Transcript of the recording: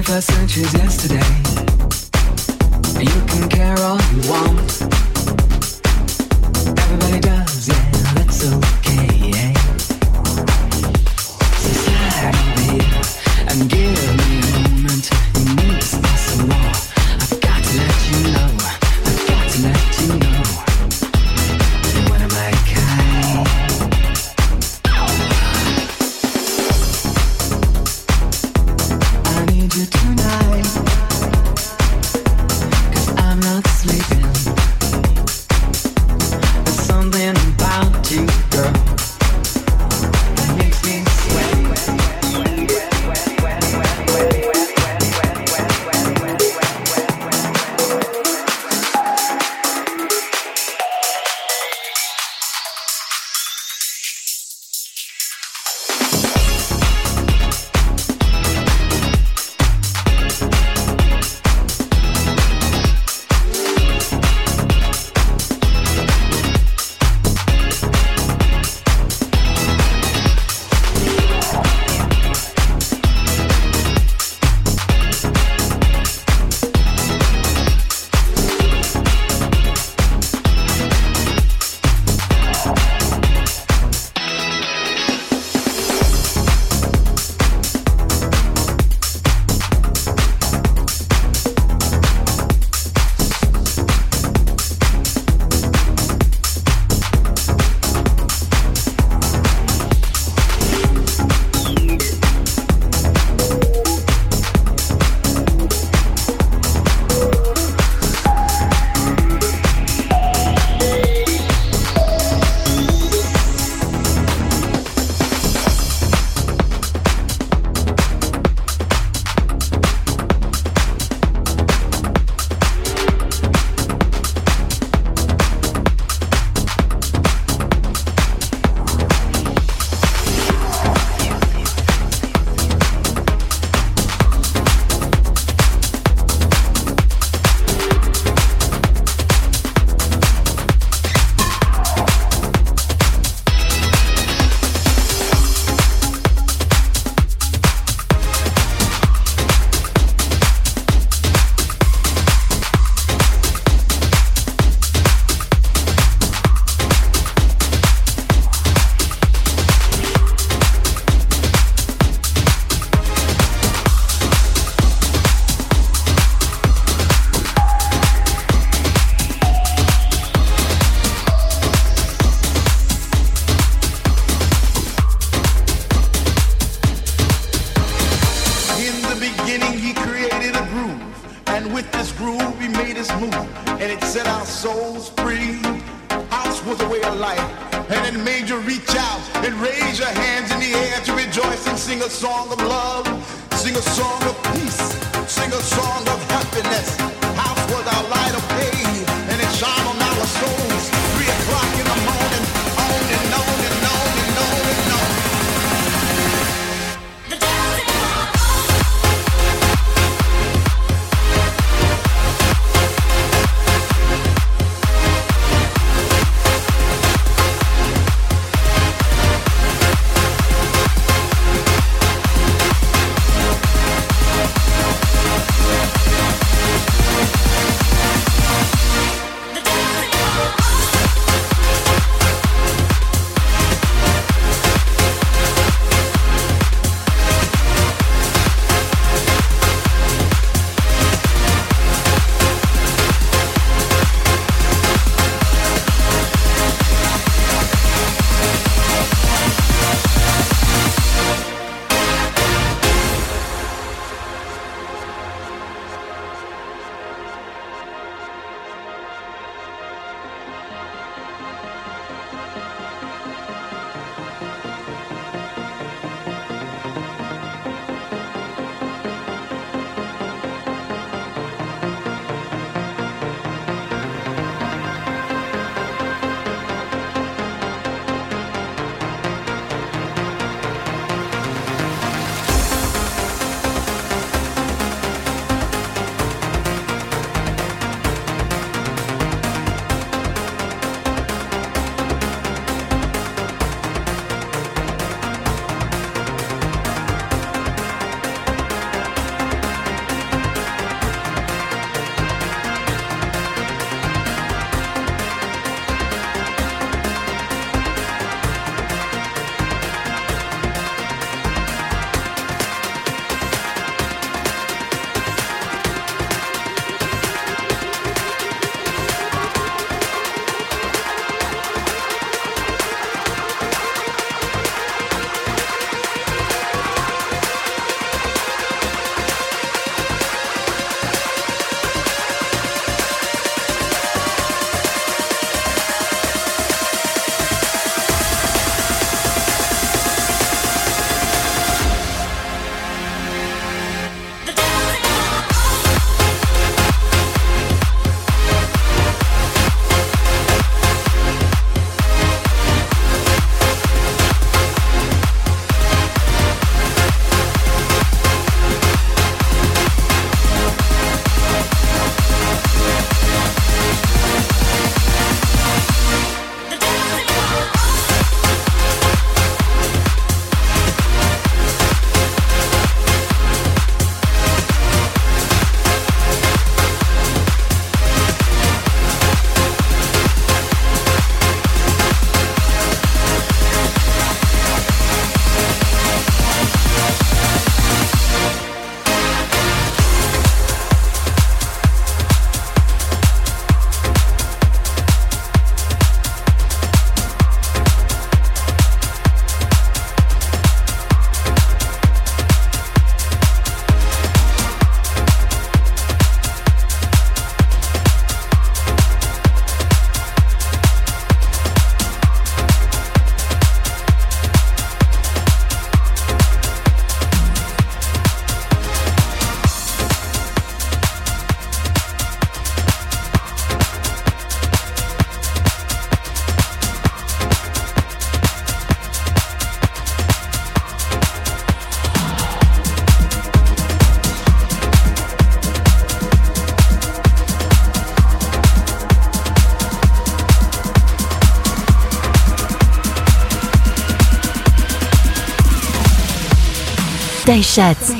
21st century's yesterday. You can care all you want. Everybody does, yeah, that's okay, yeah. Seychelles.